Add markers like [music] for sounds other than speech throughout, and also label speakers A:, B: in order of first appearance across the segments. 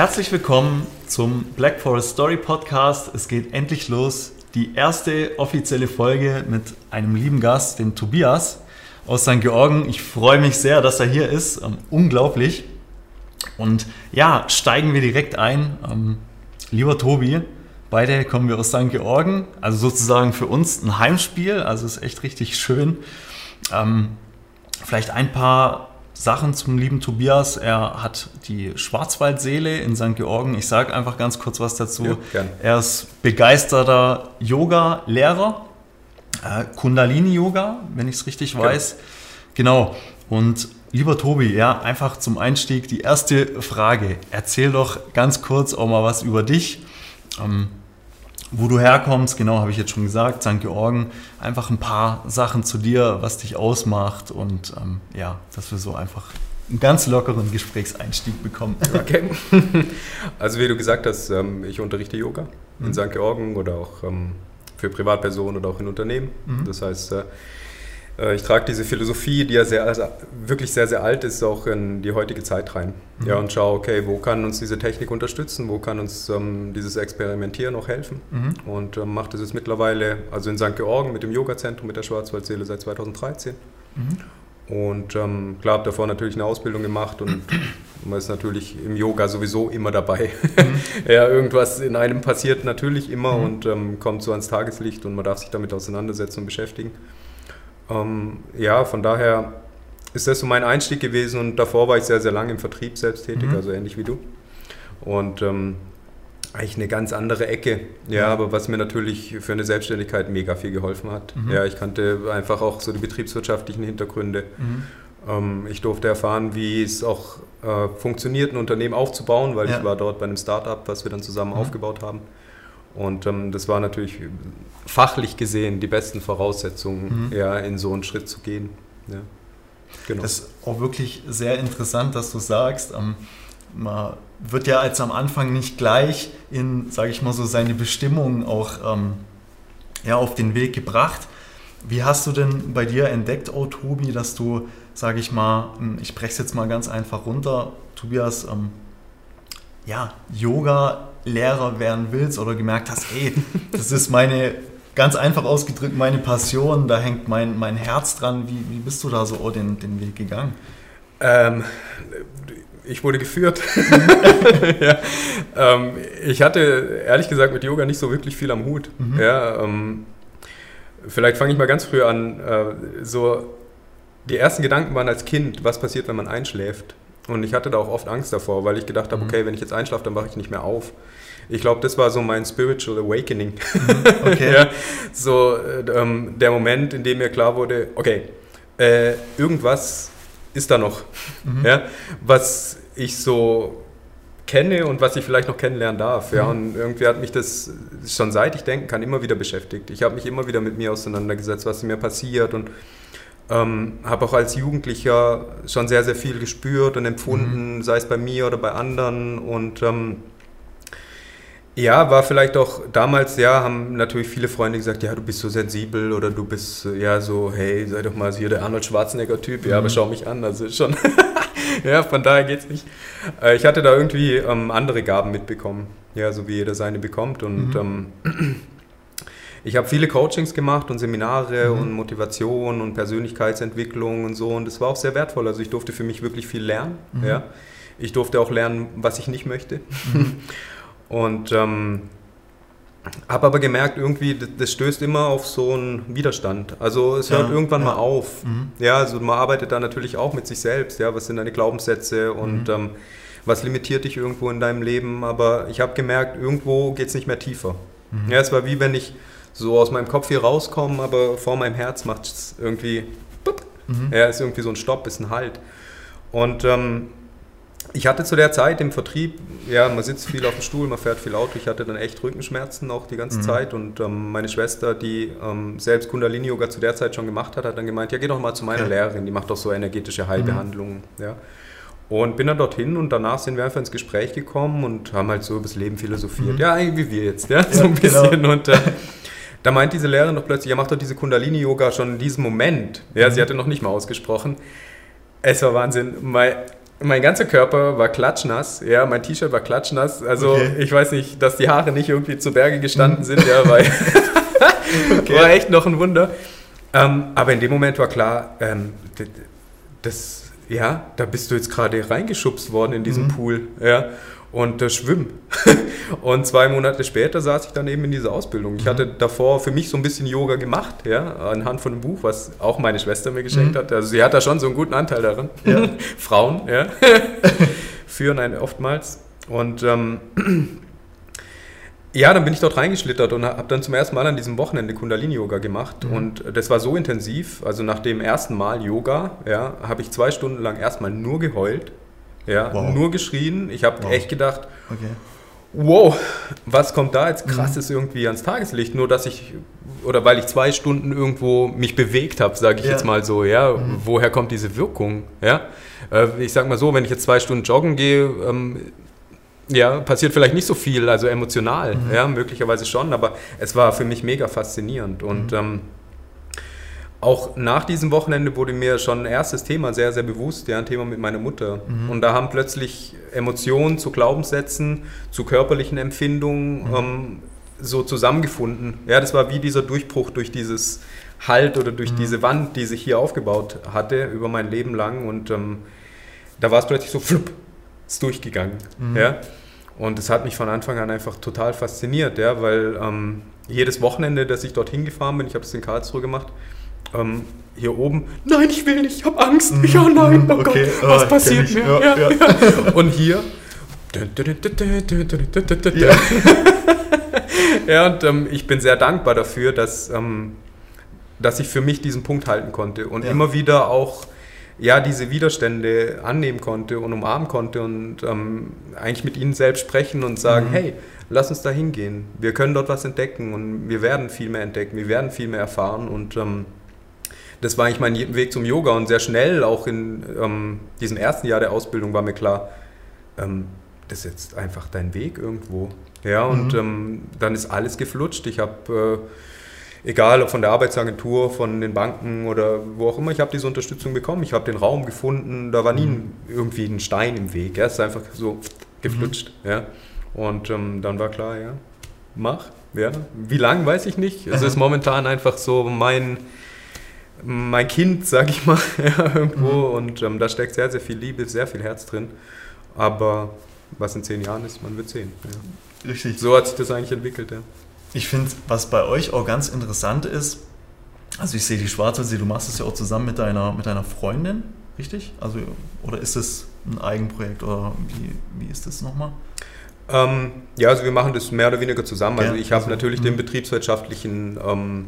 A: Herzlich willkommen zum Black Forest Story Podcast. Es geht endlich los. Die erste offizielle Folge mit einem lieben Gast, dem Tobias aus St. Georgen. Ich freue mich sehr, dass er hier ist. Ähm, unglaublich. Und ja, steigen wir direkt ein. Ähm, lieber Tobi, beide kommen wir aus St. Georgen, also sozusagen für uns ein Heimspiel. Also ist echt richtig schön. Ähm, vielleicht ein paar Sachen zum lieben Tobias. Er hat die Schwarzwaldseele in St. Georgen. Ich sage einfach ganz kurz was dazu. Ja, er ist begeisterter Yoga-Lehrer, äh, Kundalini-Yoga, wenn ich es richtig weiß. Genau. Und lieber Tobi, ja, einfach zum Einstieg die erste Frage. Erzähl doch ganz kurz auch mal was über dich. Ähm, wo du herkommst, genau, habe ich jetzt schon gesagt, St. Georgen, einfach ein paar Sachen zu dir, was dich ausmacht und ähm, ja, dass wir so einfach einen ganz lockeren Gesprächseinstieg bekommen. [laughs]
B: Okay. Also wie du gesagt hast, ähm, ich unterrichte Yoga in mhm. St. Georgen oder auch ähm, für Privatpersonen oder auch in Unternehmen. Mhm. Das heißt, äh, ich trage diese Philosophie, die ja sehr, also wirklich sehr, sehr alt ist, auch in die heutige Zeit rein. Mhm. Ja, und schaue, okay, wo kann uns diese Technik unterstützen, wo kann uns ähm, dieses Experimentieren auch helfen. Mhm. Und ähm, mache das jetzt mittlerweile, also in St. Georgen mit dem Yoga-Zentrum mit der Schwarzwaldseele seit 2013. Mhm. Und ähm, klar, habe davor natürlich eine Ausbildung gemacht und [clears throat] man ist natürlich im Yoga sowieso immer dabei. Mhm. [laughs] ja, irgendwas in einem passiert natürlich immer mhm. und ähm, kommt so ans Tageslicht und man darf sich damit auseinandersetzen und beschäftigen. Ähm, ja, von daher ist das so mein Einstieg gewesen und davor war ich sehr, sehr lange im Vertrieb selbst tätig, mhm. also ähnlich wie du. Und ähm, eigentlich eine ganz andere Ecke, ja, mhm. aber was mir natürlich für eine Selbstständigkeit mega viel geholfen hat. Mhm. Ja, ich kannte einfach auch so die betriebswirtschaftlichen Hintergründe. Mhm. Ähm, ich durfte erfahren, wie es auch äh, funktioniert, ein Unternehmen aufzubauen, weil ja. ich war dort bei einem Startup, was wir dann zusammen mhm. aufgebaut haben. Und ähm, das war natürlich fachlich gesehen die besten Voraussetzungen, mhm. ja, in so einen Schritt zu gehen. Ja.
A: Genau. Das ist auch wirklich sehr interessant, dass du sagst. Ähm, man wird ja als am Anfang nicht gleich in, sage ich mal so, seine Bestimmung auch ähm, ja, auf den Weg gebracht. Wie hast du denn bei dir entdeckt, oh Tobi, dass du, sage ich mal, hm, ich breche es jetzt mal ganz einfach runter, Tobias, ähm, ja, Yoga-Lehrer werden willst oder gemerkt hast, ey, das ist meine, ganz einfach ausgedrückt, meine Passion, da hängt mein, mein Herz dran. Wie, wie bist du da so oh, den, den Weg gegangen?
B: Ähm, ich wurde geführt. [laughs] ja. ähm, ich hatte ehrlich gesagt mit Yoga nicht so wirklich viel am Hut. Mhm. Ja, ähm, vielleicht fange ich mal ganz früh an. Äh, so die ersten Gedanken waren als Kind, was passiert, wenn man einschläft. Und ich hatte da auch oft Angst davor, weil ich gedacht habe, mhm. okay, wenn ich jetzt einschlafe, dann wache ich nicht mehr auf. Ich glaube, das war so mein Spiritual Awakening. Mhm. Okay. [laughs] ja, so äh, ähm, der Moment, in dem mir klar wurde, okay, äh, irgendwas ist da noch, mhm. ja, was ich so kenne und was ich vielleicht noch kennenlernen darf. Ja, mhm. und irgendwie hat mich das schon seit ich denken kann immer wieder beschäftigt. Ich habe mich immer wieder mit mir auseinandergesetzt, was mir passiert und ähm, habe auch als Jugendlicher schon sehr, sehr viel gespürt und empfunden, mhm. sei es bei mir oder bei anderen. Und ähm, ja, war vielleicht auch damals, ja, haben natürlich viele Freunde gesagt, ja, du bist so sensibel oder du bist ja so, hey, sei doch mal hier der Arnold Schwarzenegger-Typ, ja, mhm. aber schau mich an, also schon, [laughs] ja, von daher geht's nicht. Äh, ich hatte da irgendwie ähm, andere Gaben mitbekommen, ja, so wie jeder seine bekommt und mhm. ähm, ich habe viele Coachings gemacht und Seminare mhm. und Motivation und Persönlichkeitsentwicklung und so und das war auch sehr wertvoll. Also ich durfte für mich wirklich viel lernen. Mhm. Ja. Ich durfte auch lernen, was ich nicht möchte. Mhm. [laughs] und ähm, habe aber gemerkt, irgendwie, das, stößt immer auf so einen Widerstand. Also es hört ja, irgendwann ja. mal auf. Mhm. Ja, also man arbeitet da natürlich auch mit sich selbst. Ja, was sind deine Glaubenssätze und mhm. ähm, was limitiert dich irgendwo in deinem Leben? Aber ich habe gemerkt, irgendwo geht es nicht mehr tiefer. Mhm. Ja, es war wie wenn ich so aus meinem Kopf hier rauskommen, aber vor meinem Herz macht es irgendwie, mhm. ja, ist irgendwie so ein Stopp, ist ein Halt. Und ähm, ich hatte zu der Zeit im Vertrieb, ja, man sitzt viel auf dem Stuhl, man fährt viel Auto. Ich hatte dann echt Rückenschmerzen auch die ganze mhm. Zeit. Und ähm, meine Schwester, die ähm, selbst Kundalini-Yoga zu der Zeit schon gemacht hat, hat dann gemeint, ja, geh doch mal zu meiner. Lehrerin, die macht doch so energetische Heilbehandlungen. Mhm. Ja. Und bin dann dorthin und danach sind wir einfach ins Gespräch gekommen und haben halt so über das Leben philosophiert. Mhm. Ja, wie wir jetzt, ja, so ein genau. bisschen. Genau. Und äh, da meint diese Lehrerin doch plötzlich, ja, macht doch diese Kundalini-Yoga schon in diesem Moment. Ja, mhm. sie hatte noch nicht mal ausgesprochen. Es war Wahnsinn. Mein, mein ganzer Körper war klatschnass, ja, mein T-Shirt war klatschnass. Also okay. ich weiß nicht, dass die Haare nicht irgendwie zu Berge gestanden sind, ja, weil [laughs] okay. war echt noch ein Wunder. Ähm, aber in dem Moment war klar, ähm, das, ja, da bist du jetzt gerade reingeschubst worden in diesen mhm. Pool, ja und äh, schwimmen. [laughs] und zwei Monate später saß ich dann eben in dieser Ausbildung. Ich mhm. hatte davor für mich so ein bisschen Yoga gemacht, ja, anhand von einem Buch, was auch meine Schwester mir geschenkt mhm. hat. Also sie hat da schon so einen guten Anteil daran. Ja. [laughs] Frauen, ja, [laughs] führen einen oftmals. Und ähm, [clears throat] ja, dann bin ich dort reingeschlittert und habe dann zum ersten Mal an diesem Wochenende Kundalini-Yoga gemacht. Mhm. Und das war so intensiv, also nach dem ersten Mal Yoga, ja, habe ich zwei Stunden lang erstmal nur geheult ja, wow. nur geschrien. Ich habe wow. echt gedacht, okay. wow, was kommt da jetzt krasses mhm. irgendwie ans Tageslicht? Nur, dass ich, oder weil ich zwei Stunden irgendwo mich bewegt habe, sage ich ja. jetzt mal so, ja, mhm. woher kommt diese Wirkung? Ja, äh, ich sage mal so, wenn ich jetzt zwei Stunden joggen gehe, ähm, ja, passiert vielleicht nicht so viel, also emotional, mhm. ja, möglicherweise schon, aber es war für mich mega faszinierend und mhm. ähm, auch nach diesem Wochenende wurde mir schon ein erstes Thema sehr, sehr bewusst, ja, ein Thema mit meiner Mutter. Mhm. Und da haben plötzlich Emotionen zu Glaubenssätzen, zu körperlichen Empfindungen mhm. ähm, so zusammengefunden. Ja, das war wie dieser Durchbruch durch dieses Halt oder durch mhm. diese Wand, die sich hier aufgebaut hatte über mein Leben lang. Und ähm, da war es plötzlich so, flupp, ist durchgegangen. Mhm. Ja. Und das hat mich von Anfang an einfach total fasziniert, ja, weil ähm, jedes Wochenende, das ich dorthin gefahren bin, ich habe es in Karlsruhe gemacht, ähm, hier oben, nein, ich will nicht, ich habe Angst. Mm, ja, nein, oh okay. Gott, was oh, passiert mir? Ja, ja, ja. [laughs] Und hier. Ja, [laughs] ja und ähm, ich bin sehr dankbar dafür, dass, ähm, dass ich für mich diesen Punkt halten konnte und immer wieder auch ja, diese Widerstände annehmen konnte und umarmen konnte und ähm, eigentlich mit ihnen selbst sprechen und sagen, mhm. hey, lass uns da hingehen. Wir können dort was entdecken und wir werden viel mehr entdecken, wir werden viel mehr erfahren und ähm, das war eigentlich mein Weg zum Yoga und sehr schnell, auch in ähm, diesem ersten Jahr der Ausbildung, war mir klar, ähm, das ist jetzt einfach dein Weg irgendwo. Ja, und mhm. ähm, dann ist alles geflutscht. Ich habe, äh, egal ob von der Arbeitsagentur, von den Banken oder wo auch immer, ich habe diese Unterstützung bekommen. Ich habe den Raum gefunden, da war nie mhm. irgendwie ein Stein im Weg. Ja, es ist einfach so geflutscht. Mhm. Ja. Und ähm, dann war klar, ja, mach. Ja. Wie lang, weiß ich nicht. Es ist momentan einfach so mein mein Kind, sag ich mal, [laughs] ja, irgendwo. Mhm. Und ähm, da steckt sehr, sehr viel Liebe, sehr viel Herz drin. Aber was in zehn Jahren ist, man wird sehen. Ja. Richtig. So hat sich das eigentlich entwickelt, ja.
A: Ich finde, was bei euch auch ganz interessant ist, also ich sehe die Schwarze, du machst es ja auch zusammen mit deiner, mit deiner Freundin, richtig? Also, oder ist es ein Eigenprojekt oder wie, wie ist das nochmal?
B: Ähm, ja, also wir machen das mehr oder weniger zusammen. Also ich habe also, natürlich den mhm. betriebswirtschaftlichen ähm,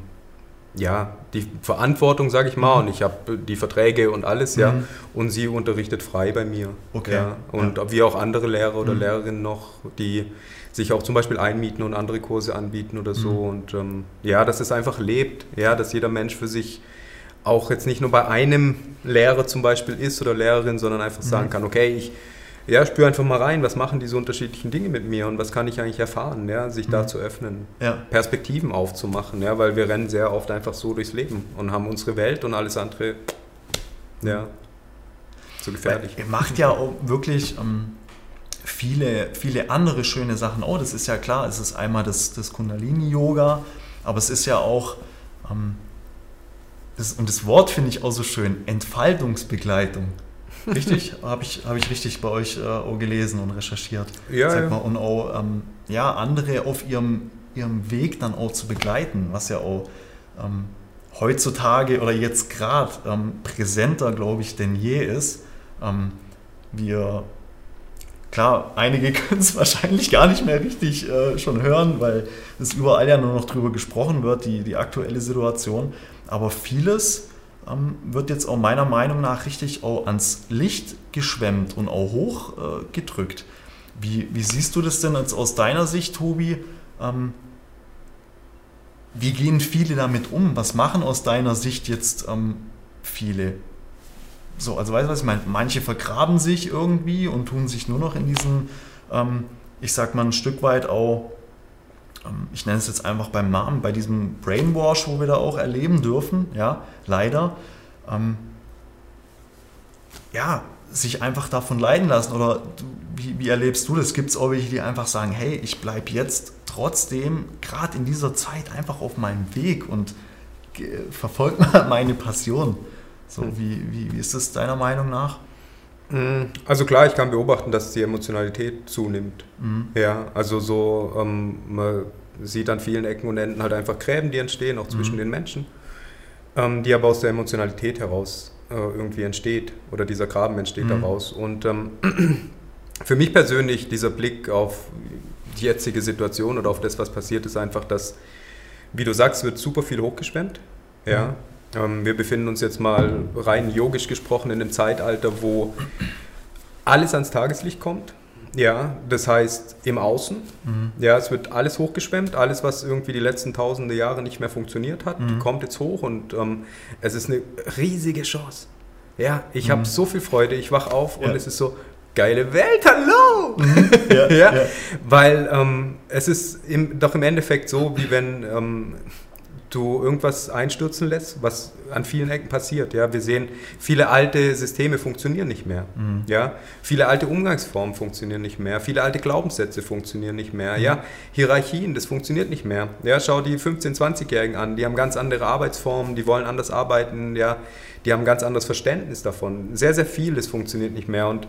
B: ja, die Verantwortung, sage ich mal, mhm. und ich habe die Verträge und alles, ja, mhm. und sie unterrichtet frei bei mir. Okay. Ja, und ja. wie auch andere Lehrer oder mhm. Lehrerinnen noch, die sich auch zum Beispiel einmieten und andere Kurse anbieten oder so. Mhm. Und ähm, ja, dass es einfach lebt, ja, dass jeder Mensch für sich auch jetzt nicht nur bei einem Lehrer zum Beispiel ist oder Lehrerin, sondern einfach sagen mhm. kann, okay, ich ja, spür einfach mal rein, was machen diese unterschiedlichen Dinge mit mir und was kann ich eigentlich erfahren, ja, sich mhm. da zu öffnen, ja. Perspektiven aufzumachen, ja, weil wir rennen sehr oft einfach so durchs Leben und haben unsere Welt und alles andere, ja, zu gefährlich.
A: Ihr macht ja auch wirklich ähm, viele, viele andere schöne Sachen. Oh, das ist ja klar, es ist einmal das, das Kundalini-Yoga, aber es ist ja auch, ähm, das, und das Wort finde ich auch so schön, Entfaltungsbegleitung. Richtig? [laughs] Habe ich, hab ich richtig bei euch äh, auch gelesen und recherchiert. Ja, Sag mal, und auch ähm, ja, andere auf ihrem, ihrem Weg dann auch zu begleiten, was ja auch ähm, heutzutage oder jetzt gerade ähm, präsenter, glaube ich, denn je ist. Ähm, wir, klar, einige [laughs] können es wahrscheinlich gar nicht mehr richtig äh, schon hören, weil es überall ja nur noch drüber gesprochen wird, die, die aktuelle Situation. Aber vieles ähm, wird jetzt auch meiner Meinung nach richtig auch ans Licht geschwemmt und auch hochgedrückt. Äh, wie, wie, siehst du das denn jetzt aus deiner Sicht, Tobi? Ähm, wie gehen viele damit um? Was machen aus deiner Sicht jetzt ähm, viele? So, also weißt du was ich meine? Manche vergraben sich irgendwie und tun sich nur noch in diesem, ähm, ich sag mal, ein Stück weit auch ich nenne es jetzt einfach beim Namen, bei diesem Brainwash, wo wir da auch erleben dürfen, ja, leider, ähm, ja, sich einfach davon leiden lassen? Oder wie, wie erlebst du das? Gibt es auch welche, die einfach sagen, hey, ich bleibe jetzt trotzdem gerade in dieser Zeit einfach auf meinem Weg und verfolge [laughs] meine Passion? So, wie, wie, wie ist das deiner Meinung nach?
B: Hm, also klar, ich kann beobachten, dass die Emotionalität zunimmt. Mhm. Ja, also so, ähm, man sieht an vielen Ecken und Enden halt einfach Gräben, die entstehen, auch zwischen mhm. den Menschen, ähm, die aber aus der Emotionalität heraus äh, irgendwie entsteht oder dieser Graben entsteht mhm. daraus. Und ähm, [clears throat] für mich persönlich dieser Blick auf die jetzige Situation oder auf das, was passiert, ist einfach, dass, wie du sagst, wird super viel hochgeschwemmt. Ja. Ähm, wir befinden uns jetzt mal rein yogisch gesprochen in einem Zeitalter, wo alles ans Tageslicht kommt. Ja, das heißt im Außen. Mhm. Ja, es wird alles hochgeschwemmt. Alles, was irgendwie die letzten tausende Jahre nicht mehr funktioniert hat, mhm. kommt jetzt hoch und ähm, es ist eine riesige Chance. Ja, ich mhm. habe so viel Freude. Ich wach auf ja. und es ist so, geile Welt, hallo! Mhm. [laughs] Ja, ja, Weil ähm, es ist im, doch im Endeffekt so, wie wenn ähm, du irgendwas einstürzen lässt, was an vielen Ecken passiert. Ja, wir sehen, viele alte Systeme funktionieren nicht mehr. Mhm. Ja, viele alte Umgangsformen funktionieren nicht mehr. Viele alte Glaubenssätze funktionieren nicht mehr. Mhm. Ja, Hierarchien, das funktioniert nicht mehr. Ja, schau die 15-, 20-Jährigen an, die haben ganz andere Arbeitsformen, die wollen anders arbeiten. Ja, die haben ganz anderes Verständnis davon. Sehr, sehr vieles funktioniert nicht mehr und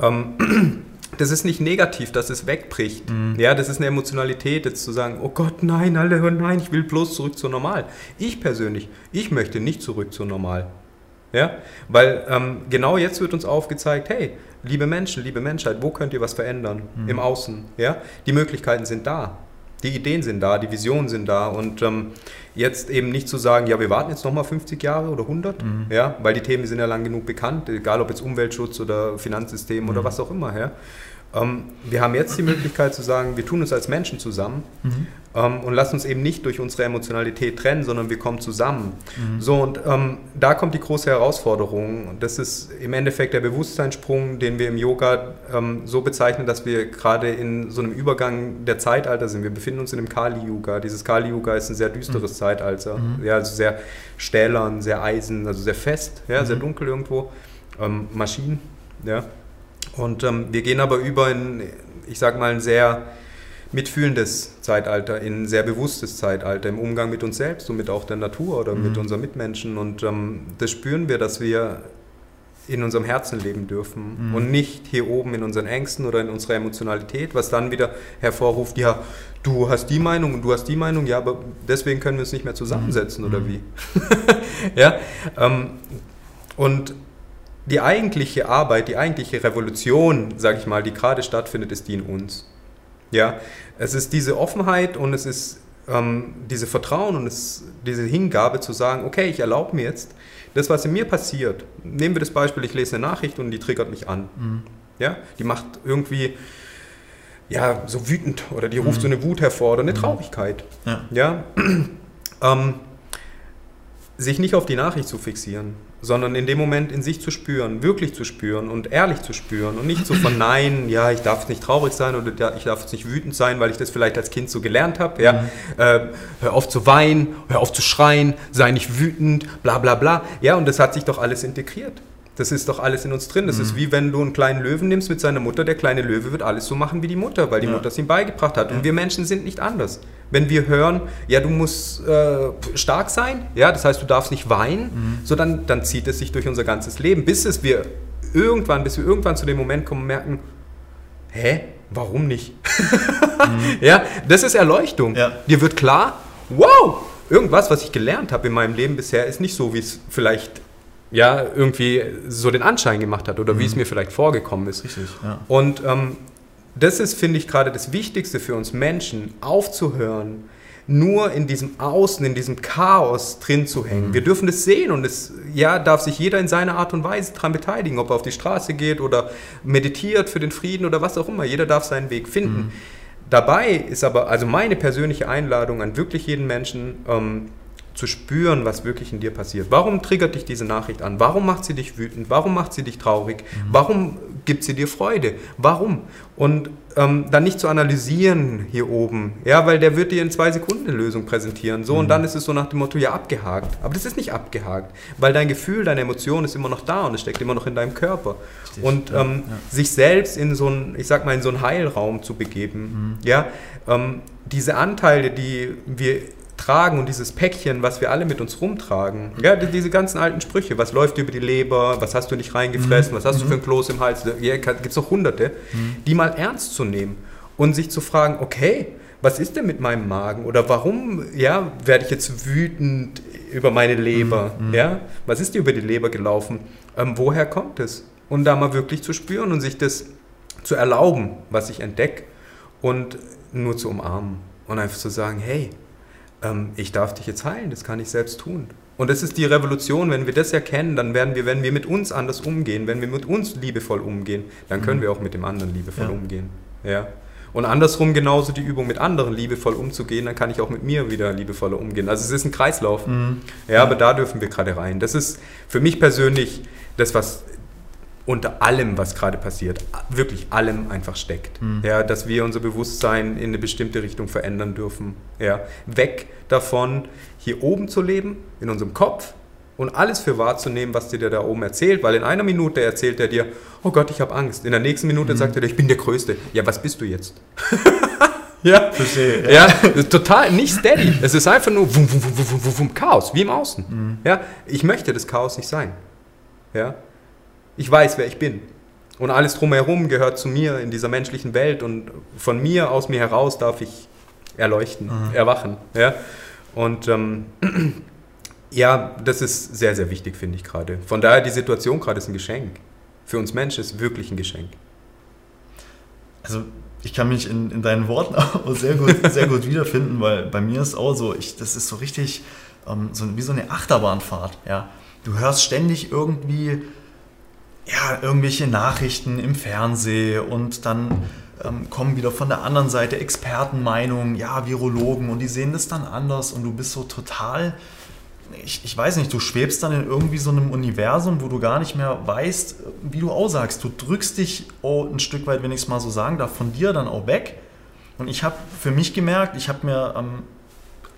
B: ähm, das ist nicht negativ, dass es wegbricht. Mhm. Ja, das ist eine Emotionalität, jetzt zu sagen, oh Gott, nein, alle, oh nein, ich will bloß zurück zu normal. Ich persönlich, ich möchte nicht zurück zu normal. Ja, weil ähm, genau jetzt wird uns aufgezeigt, hey, liebe Menschen, liebe Menschheit, wo könnt ihr was verändern? Mhm. Im Außen. Ja, die Möglichkeiten sind da. Die Ideen sind da, die Visionen sind da und ähm, jetzt eben nicht zu sagen, ja, wir warten jetzt nochmal 50 Jahre oder 100, mhm. ja, weil die Themen sind ja lang genug bekannt, egal ob jetzt Umweltschutz oder Finanzsystem mhm. oder was auch immer, ja. Ähm, wir haben jetzt die Möglichkeit zu sagen, wir tun uns als Menschen zusammen mhm. und lassen uns eben nicht durch unsere Emotionalität trennen, sondern wir kommen zusammen. Mhm. So, und ähm, da kommt die große Herausforderung. Und das ist im Endeffekt der Bewusstseinssprung, den wir im Yoga ähm, so bezeichnen, dass wir gerade in so einem Übergang der Zeitalter sind. Wir befinden uns in einem Kali-Yuga. Dieses Kali-Yuga ist ein sehr düsteres mhm. Zeitalter. Mhm. Ja, also sehr stählern, sehr eisen, also sehr fest, ja, sehr mhm. dunkel irgendwo. Ähm, Maschinen, ja. Und ähm, wir gehen aber über in, ich sag mal, ein sehr mitfühlendes Zeitalter, in ein sehr bewusstes Zeitalter im Umgang mit uns selbst und mit auch der Natur oder mhm. mit unseren Mitmenschen. Und ähm, das spüren wir, dass wir in unserem Herzen leben dürfen mhm. und nicht hier oben in unseren Ängsten oder in unserer Emotionalität, was dann wieder hervorruft, ja, du hast die Meinung und du hast die Meinung, ja, aber deswegen können wir uns nicht mehr zusammensetzen mhm. oder wie? [laughs] ja, ähm, und die eigentliche Arbeit, die eigentliche Revolution, sage ich mal, die gerade stattfindet, ist die in uns. Ja, es ist diese Offenheit und es ist ähm, diese Vertrauen und es, diese Hingabe zu sagen, okay, ich erlaube mir jetzt, das, was in mir passiert, nehmen wir das Beispiel, ich lese eine Nachricht und die triggert mich an. Mhm. Ja, die macht irgendwie ja, so wütend oder die ruft mhm. so eine Wut hervor oder eine mhm. Traurigkeit. Ja. ja? [clears throat] ähm, sich nicht auf die Nachricht zu fixieren, sondern in dem Moment in sich zu spüren, wirklich zu spüren und ehrlich zu spüren und nicht zu verneinen, ja, ich darf nicht traurig sein oder ich darf nicht wütend sein, weil ich das vielleicht als Kind so gelernt habe, ja, mhm. äh, hör auf zu weinen, hör auf zu schreien, sei nicht wütend, bla bla bla, ja, und das hat sich doch alles integriert. Das ist doch alles in uns drin. Das mhm. ist wie wenn du einen kleinen Löwen nimmst mit seiner Mutter. Der kleine Löwe wird alles so machen wie die Mutter, weil die ja. Mutter es ihm beigebracht hat. Und wir Menschen sind nicht anders. Wenn wir hören, ja, du musst äh, stark sein, ja, das heißt, du darfst nicht weinen, mhm. so dann, dann zieht es sich durch unser ganzes Leben, bis es wir irgendwann, bis wir irgendwann zu dem Moment kommen und merken, hä, warum nicht? mhm. [laughs] Ja, das ist Erleuchtung. Ja. Dir wird klar, wow, irgendwas, was ich gelernt habe in meinem Leben bisher, ist nicht so, wie es vielleicht ja, irgendwie so den Anschein gemacht hat oder mhm. wie es mir vielleicht vorgekommen ist. Richtig, ja. Und ähm, das ist, finde ich, gerade das Wichtigste für uns Menschen, aufzuhören, nur in diesem Außen, in diesem Chaos drin zu hängen. Mhm. Wir dürfen das sehen und es ja, darf sich jeder in seiner Art und Weise daran beteiligen, ob er auf die Straße geht oder meditiert für den Frieden oder was auch immer. Jeder darf seinen Weg finden. Mhm. Dabei ist aber, also meine persönliche Einladung an wirklich jeden Menschen, ähm, zu spüren, was wirklich in dir passiert. Warum triggert dich diese Nachricht an? Warum macht sie dich wütend? Warum macht sie dich traurig? Mhm. Warum gibt sie dir Freude? Warum? Und ähm, dann nicht zu analysieren hier oben, ja, weil der wird dir in zwei Sekunden eine Lösung präsentieren. So, mhm. und dann ist es so nach dem Motto, ja, abgehakt. Aber das ist nicht abgehakt, weil dein Gefühl, deine Emotion ist immer noch da und es steckt immer noch in deinem Körper. Richtig, und ähm, ja. sich selbst in so einen, ich sag mal, in so einen Heilraum zu begeben, mhm. ja, ähm, diese Anteile, die wir tragen und dieses Päckchen, was wir alle mit uns rumtragen. Ja, diese ganzen alten Sprüche, was läuft über die Leber, was hast du nicht reingefressen, mhm. was hast mhm. du für ein Kloß im Hals, ja, gibt es doch hunderte, mhm. die mal ernst zu nehmen und sich zu fragen, okay, was ist denn mit meinem Magen oder warum ja, werde ich jetzt wütend über meine Leber? Mhm. Ja? Was ist dir über die Leber gelaufen? Ähm, woher kommt es? Und da mal wirklich zu spüren und sich das zu erlauben, was ich entdecke und nur zu umarmen und einfach zu sagen, hey, ähm, ich darf dich jetzt heilen, das kann ich selbst tun. Und das ist die Revolution, wenn wir das erkennen, dann werden wir, wenn wir mit uns anders umgehen, wenn wir mit uns liebevoll umgehen, dann können mhm. wir auch mit dem anderen liebevoll ja. umgehen. Ja. Und andersrum genauso die Übung mit anderen liebevoll umzugehen, dann kann ich auch mit mir wieder liebevoller umgehen. Also es ist ein Kreislauf. Mhm. Ja, aber da dürfen wir gerade rein. Das ist für mich persönlich das, was unter allem, was gerade passiert, wirklich allem einfach steckt. Mhm. Ja, dass wir unser Bewusstsein in eine bestimmte Richtung verändern dürfen. Ja, weg davon, hier oben zu leben, in unserem Kopf und alles für wahrzunehmen, was dir der da oben erzählt, weil in einer Minute erzählt er dir, oh Gott, ich habe Angst. In der nächsten Minute mhm. sagt er dir, ich bin der Größte. Ja, was bist du jetzt? [laughs] ja, verstehe. Ja, ja total nicht steady. Es ist einfach nur wum, wum, wum, Chaos, wie im Außen. Mhm. Ja, ich möchte das Chaos nicht sein. Ja, ich weiß, wer ich bin. Und alles drumherum gehört zu mir in dieser menschlichen Welt und von mir aus mir heraus darf ich erleuchten, mhm. erwachen. Ja? Und ähm, [clears throat] ja, das ist sehr, sehr wichtig, finde ich gerade. Von daher, die Situation gerade ist ein Geschenk. Für uns Menschen ist wirklich ein Geschenk.
A: Also ich kann mich in, in deinen Worten [laughs] auch sehr gut, sehr gut wiederfinden, weil bei mir ist auch so, ich, das ist so richtig ähm, so, wie so eine Achterbahnfahrt. Ja? Du hörst ständig irgendwie ja, irgendwelche Nachrichten im Fernsehen und dann ähm, kommen wieder von der anderen Seite Expertenmeinungen, ja, Virologen und die sehen das dann anders und du bist so total, ich, ich weiß nicht, du schwebst dann in irgendwie so einem Universum, wo du gar nicht mehr weißt, wie du aussagst. Du drückst dich oh, ein Stück weit, wenn ich es mal so sagen darf, von dir dann auch weg. Und ich habe für mich gemerkt, ich habe mir, ähm,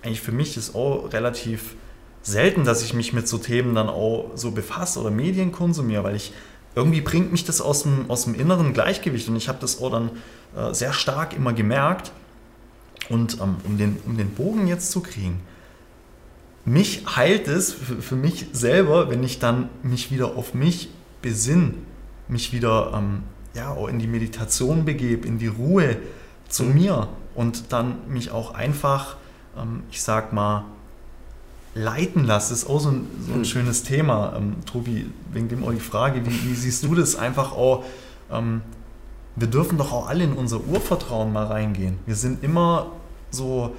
A: eigentlich für mich ist auch relativ selten, dass ich mich mit so Themen dann auch so befasse oder Medien konsumiere, weil ich irgendwie bringt mich das aus dem, aus dem inneren Gleichgewicht und ich habe das auch dann äh, sehr stark immer gemerkt. Und ähm, um, den, um den Bogen jetzt zu kriegen, mich heilt es für, für, mich selber, wenn ich dann mich wieder auf mich besinne, mich wieder ähm, ja, auch in die Meditation begebe, in die Ruhe zu mhm. mir und dann mich auch einfach, ähm, ich sag mal, leiten lasse, ist auch so ein, so ein hm. schönes Thema. Ähm, Tobi, wegen dem auch die Frage, wie, wie siehst du das einfach auch? Ähm, wir dürfen doch auch alle in unser Urvertrauen mal reingehen. Wir sind immer so,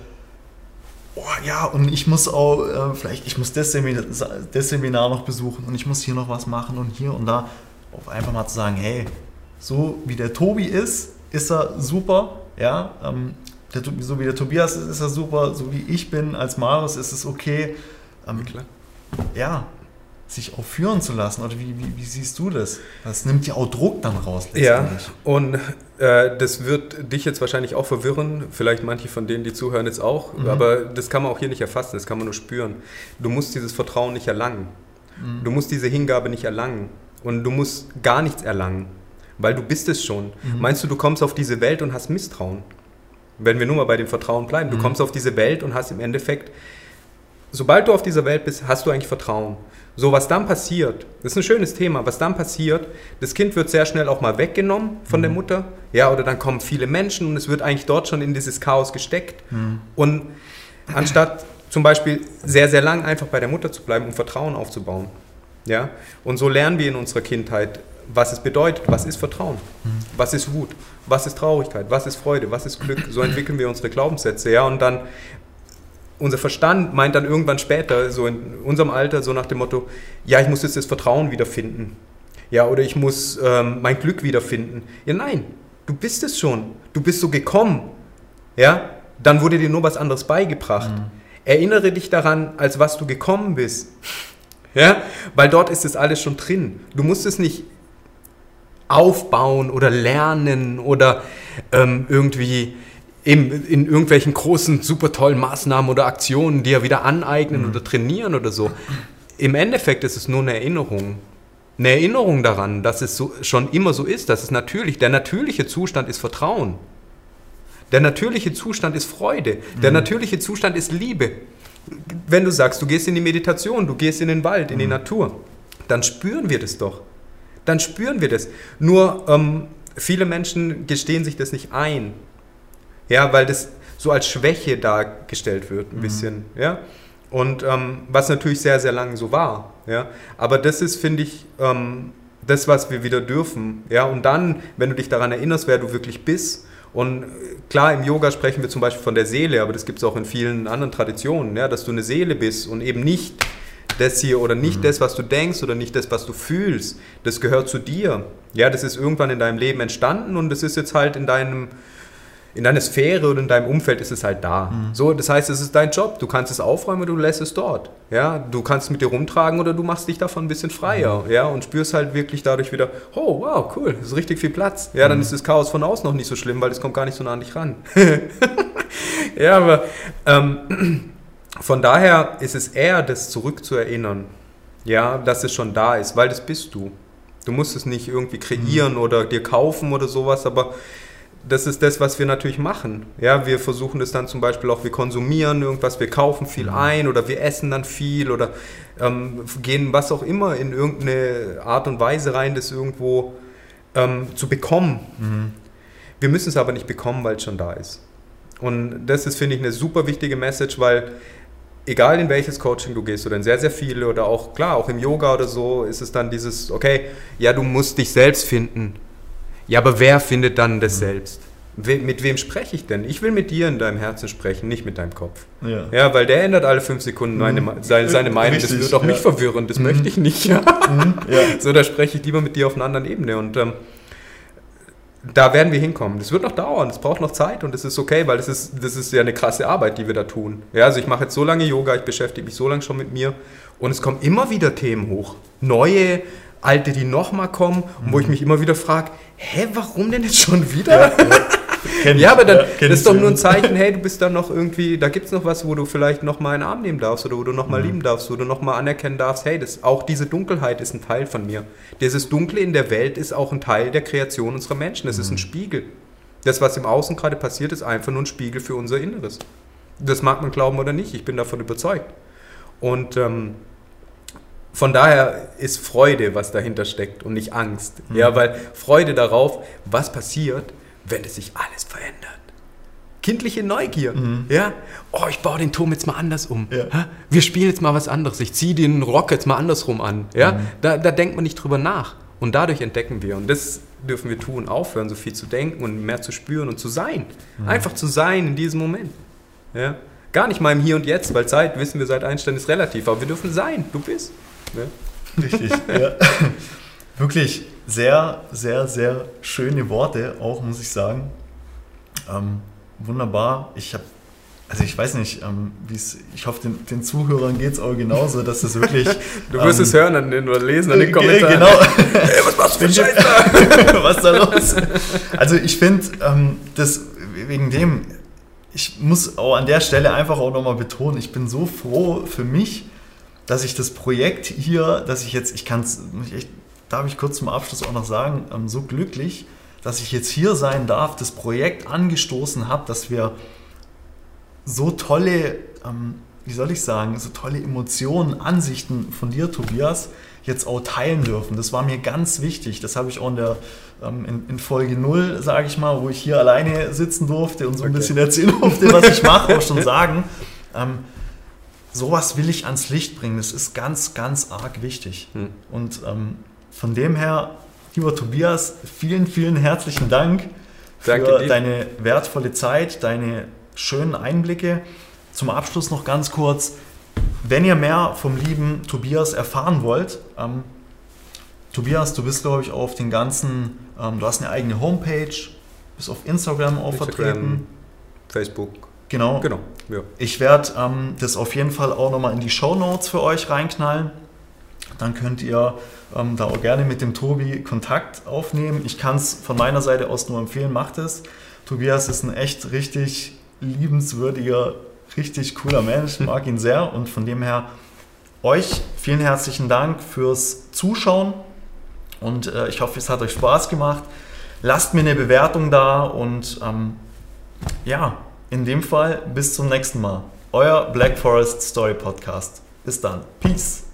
A: oh ja, und ich muss auch, äh, vielleicht, ich muss das Seminar, das Seminar noch besuchen und ich muss hier noch was machen und hier und da. Auf einfach mal zu sagen, hey, so wie der Tobi ist, ist er super, ja, ähm, der, so wie der Tobias ist, ist er super, so wie ich bin als Marius ist es okay. Ähm. Ja, sich auch führen zu lassen. Oder wie, wie, wie, siehst du das? Das nimmt ja auch Druck dann raus.
B: Ja, und äh, das wird dich jetzt wahrscheinlich auch verwirren, vielleicht manche von denen, die zuhören, jetzt auch, mhm. aber das kann man auch hier nicht erfassen, das kann man nur spüren. Du musst dieses Vertrauen nicht erlangen. Mhm. Du musst diese Hingabe nicht erlangen. Und du musst gar nichts erlangen, weil du bist es schon. Mhm. Meinst du, du kommst auf diese Welt und hast Misstrauen? Wenn wir nur mal bei dem Vertrauen bleiben, du mhm. kommst auf diese Welt und hast im Endeffekt, sobald du auf dieser Welt bist, hast du eigentlich Vertrauen. So, was dann passiert, das ist ein schönes Thema, was dann passiert, das Kind wird sehr schnell auch mal weggenommen von mhm. der Mutter, ja, oder dann kommen viele Menschen und es wird eigentlich dort schon in dieses Chaos gesteckt. Mhm. Und anstatt zum Beispiel sehr, sehr lang einfach bei der Mutter zu bleiben, um Vertrauen aufzubauen. Ja? Und so lernen wir in unserer Kindheit was es bedeutet, was ist Vertrauen, was ist Wut, was ist Traurigkeit, was ist Freude, was ist Glück. So entwickeln wir unsere Glaubenssätze. Ja? Und dann, unser Verstand meint dann irgendwann später, so in unserem Alter, so nach dem Motto, ja, ich muss jetzt das Vertrauen wiederfinden. Ja, oder ich muss ähm, mein Glück wiederfinden. Ja, nein, du bist es schon. Du bist so gekommen. Ja, dann wurde dir nur was anderes beigebracht. Mhm. Erinnere dich daran, als was du gekommen bist. Ja, weil dort ist es alles schon drin. Du musst es nicht aufbauen oder lernen oder ähm, irgendwie in, in irgendwelchen großen, super tollen Maßnahmen oder Aktionen dir wieder aneignen mhm. oder trainieren oder so. Im Endeffekt ist es nur eine Erinnerung. Eine Erinnerung daran, dass es so, schon immer so ist, dass es natürlich, der natürliche Zustand ist Vertrauen. Der natürliche Zustand ist Freude. Der mhm. natürliche Zustand ist Liebe wenn du sagst, du gehst in die Meditation, du gehst in den Wald, in die mhm. Natur, dann spüren wir das doch. Dann spüren wir das. Nur ähm, viele Menschen gestehen sich das nicht ein. Ja, weil das so als Schwäche dargestellt wird, ein mhm. bisschen. Ja. Und ähm, was natürlich sehr, sehr lange so war. Ja. Aber das ist, finde ich, ähm, das, was wir wieder dürfen. Ja. Und dann, wenn du dich daran erinnerst, wer du wirklich bist und klar, im Yoga sprechen wir zum Beispiel von der Seele, aber das gibt es auch in vielen anderen Traditionen, ja, dass du eine Seele bist und eben nicht das hier oder nicht mhm. das, was du denkst oder nicht das, was du fühlst. Das gehört zu dir. Ja, das ist irgendwann in deinem Leben entstanden und das ist jetzt halt in deinem in deiner Sphäre oder in deinem Umfeld ist es halt da. Mhm. So, das heißt, es ist dein Job. Du kannst es aufräumen oder du lässt es dort. Ja, du kannst es mit dir rumtragen oder du machst dich davon ein bisschen freier. Mhm. Ja, und spürst halt wirklich dadurch wieder, oh, wow, cool, es ist richtig viel Platz. Ja, mhm. dann ist das Chaos von außen noch nicht so schlimm, weil es kommt gar nicht so nah an dich ran. [laughs] ja, aber ähm, [clears throat] von daher ist es eher, das zurückzuerinnern. Ja, dass es schon da ist, weil das bist du. Du musst es nicht irgendwie kreieren mhm. oder dir kaufen oder sowas, aber das ist das, was wir natürlich machen. Ja, wir versuchen das dann zum Beispiel auch, wir konsumieren irgendwas, wir kaufen viel mhm. ein oder wir essen dann viel oder ähm, gehen was auch immer in irgendeine Art und Weise rein, das irgendwo ähm, zu bekommen. Mhm. Wir müssen es aber nicht bekommen, weil es schon da ist. Und das ist, finde ich, eine super wichtige Message, weil egal in welches Coaching du gehst oder in sehr, sehr viele oder auch, klar, auch im Yoga oder so, ist es dann dieses, okay, ja, du musst dich selbst finden ja, aber wer findet dann das selbst? We mit wem spreche ich denn? Ich will mit dir in deinem Herzen sprechen, nicht mit deinem Kopf. Ja, ja weil der ändert alle fünf Sekunden meine, mhm. seine, seine Meinung. Richtig, das wird auch ja. mich verwirren, das mhm. möchte ich nicht. Ja. Mhm. ja. So, da spreche ich lieber mit dir auf einer anderen Ebene. Und ähm, da werden wir hinkommen. Das wird noch dauern, es braucht noch Zeit und das ist okay, weil das ist, das ist ja eine krasse Arbeit, die wir da tun. Ja, also ich mache jetzt so lange Yoga, ich beschäftige mich so lange schon mit mir und es kommen immer wieder Themen hoch. Neue, alte, die nochmal kommen, mhm. wo ich mich immer wieder frage, hä, warum denn jetzt schon wieder? Ja, [laughs] ja aber dann ja, das ist doch nur ein Zeichen, hey, du bist dann noch irgendwie, da gibt es noch was, wo du vielleicht nochmal einen Arm nehmen darfst oder wo du nochmal mhm. lieben darfst, wo du nochmal anerkennen darfst, hey, das, auch diese Dunkelheit ist ein Teil von mir. Dieses Dunkle in der Welt ist auch ein Teil der Kreation unserer Menschen. Es mhm. ist ein mhm. Spiegel. Das, was im Außen gerade passiert, ist einfach nur ein Spiegel für unser Inneres. Das mag man glauben oder nicht, ich bin davon überzeugt. Und ähm, von daher ist Freude, was dahinter steckt und nicht Angst. Mhm. Ja, weil Freude darauf, was passiert, wenn es sich alles verändert. Kindliche Neugier. Mhm. Ja, oh, ich baue den Turm jetzt mal anders um. Ja. Wir spielen jetzt mal was anderes. Ich ziehe den Rock jetzt mal andersrum an. Ja, mhm. da, da denkt man nicht drüber nach. Und dadurch entdecken wir. Und das dürfen wir tun, aufhören, so viel zu denken und mehr zu spüren und zu sein. Mhm. Einfach zu sein in diesem Moment. Ja? Gar nicht mal im Hier und Jetzt, weil Zeit, wissen wir seit Einstein, ist relativ. Aber wir dürfen sein. Du bist.
A: Ne? Richtig, ja. [laughs] Wirklich sehr, sehr, sehr schöne Worte, auch muss ich sagen. Ähm, wunderbar. Ich habe, also ich weiß nicht, ähm, wie es, ich hoffe, den, den Zuhörern geht es auch genauso, dass das wirklich.
B: du wirst ähm, es hören an den, oder lesen an den Kommentaren.
A: Genau. [laughs] Hey, was machst du für Scheiße? [laughs] was ist da los? Also ich finde, ähm, das wegen dem, ich muss auch an der Stelle einfach auch nochmal betonen, ich bin so froh für mich, dass ich das Projekt hier, dass ich jetzt, ich kann es, darf ich kurz zum Abschluss auch noch sagen, ähm, so glücklich, dass ich jetzt hier sein darf, das Projekt angestoßen habe, dass wir so tolle, ähm, wie soll ich sagen, so tolle Emotionen, Ansichten von dir, Tobias, jetzt auch teilen dürfen. Das war mir ganz wichtig. Das habe ich auch in, der, ähm, in, in Folge 0, sage ich mal, wo ich hier alleine sitzen durfte und so ein okay. bisschen erzählen durfte, was ich mache, auch schon sagen sowas will ich ans Licht bringen. Das ist ganz, ganz arg wichtig. Hm. Und ähm, von dem her, lieber Tobias, vielen, vielen herzlichen Dank für deine wertvolle Zeit, deine schönen Einblicke. Zum Abschluss noch ganz kurz, wenn ihr mehr vom lieben Tobias erfahren wollt, ähm, Tobias, du bist, glaube ich, auf den ganzen, ähm, du hast eine eigene Homepage, bist auf Instagram auch Instagram, vertreten.
B: Facebook.
A: Genau.
B: genau.
A: Ja. Ich werde ähm, das auf jeden Fall auch nochmal in die Show Notes für euch reinknallen. Dann könnt ihr ähm, da auch gerne mit dem Tobi Kontakt aufnehmen. Ich kann es von meiner Seite aus nur empfehlen, macht es. Tobias ist ein echt richtig liebenswürdiger, richtig cooler Mensch. Ich [laughs] mag ihn sehr und von dem her euch vielen herzlichen Dank fürs Zuschauen und äh, ich hoffe, es hat euch Spaß gemacht. Lasst mir eine Bewertung da und ähm, ja, in dem Fall bis zum nächsten Mal. Euer Black Forest Story Podcast. Bis dann. Peace.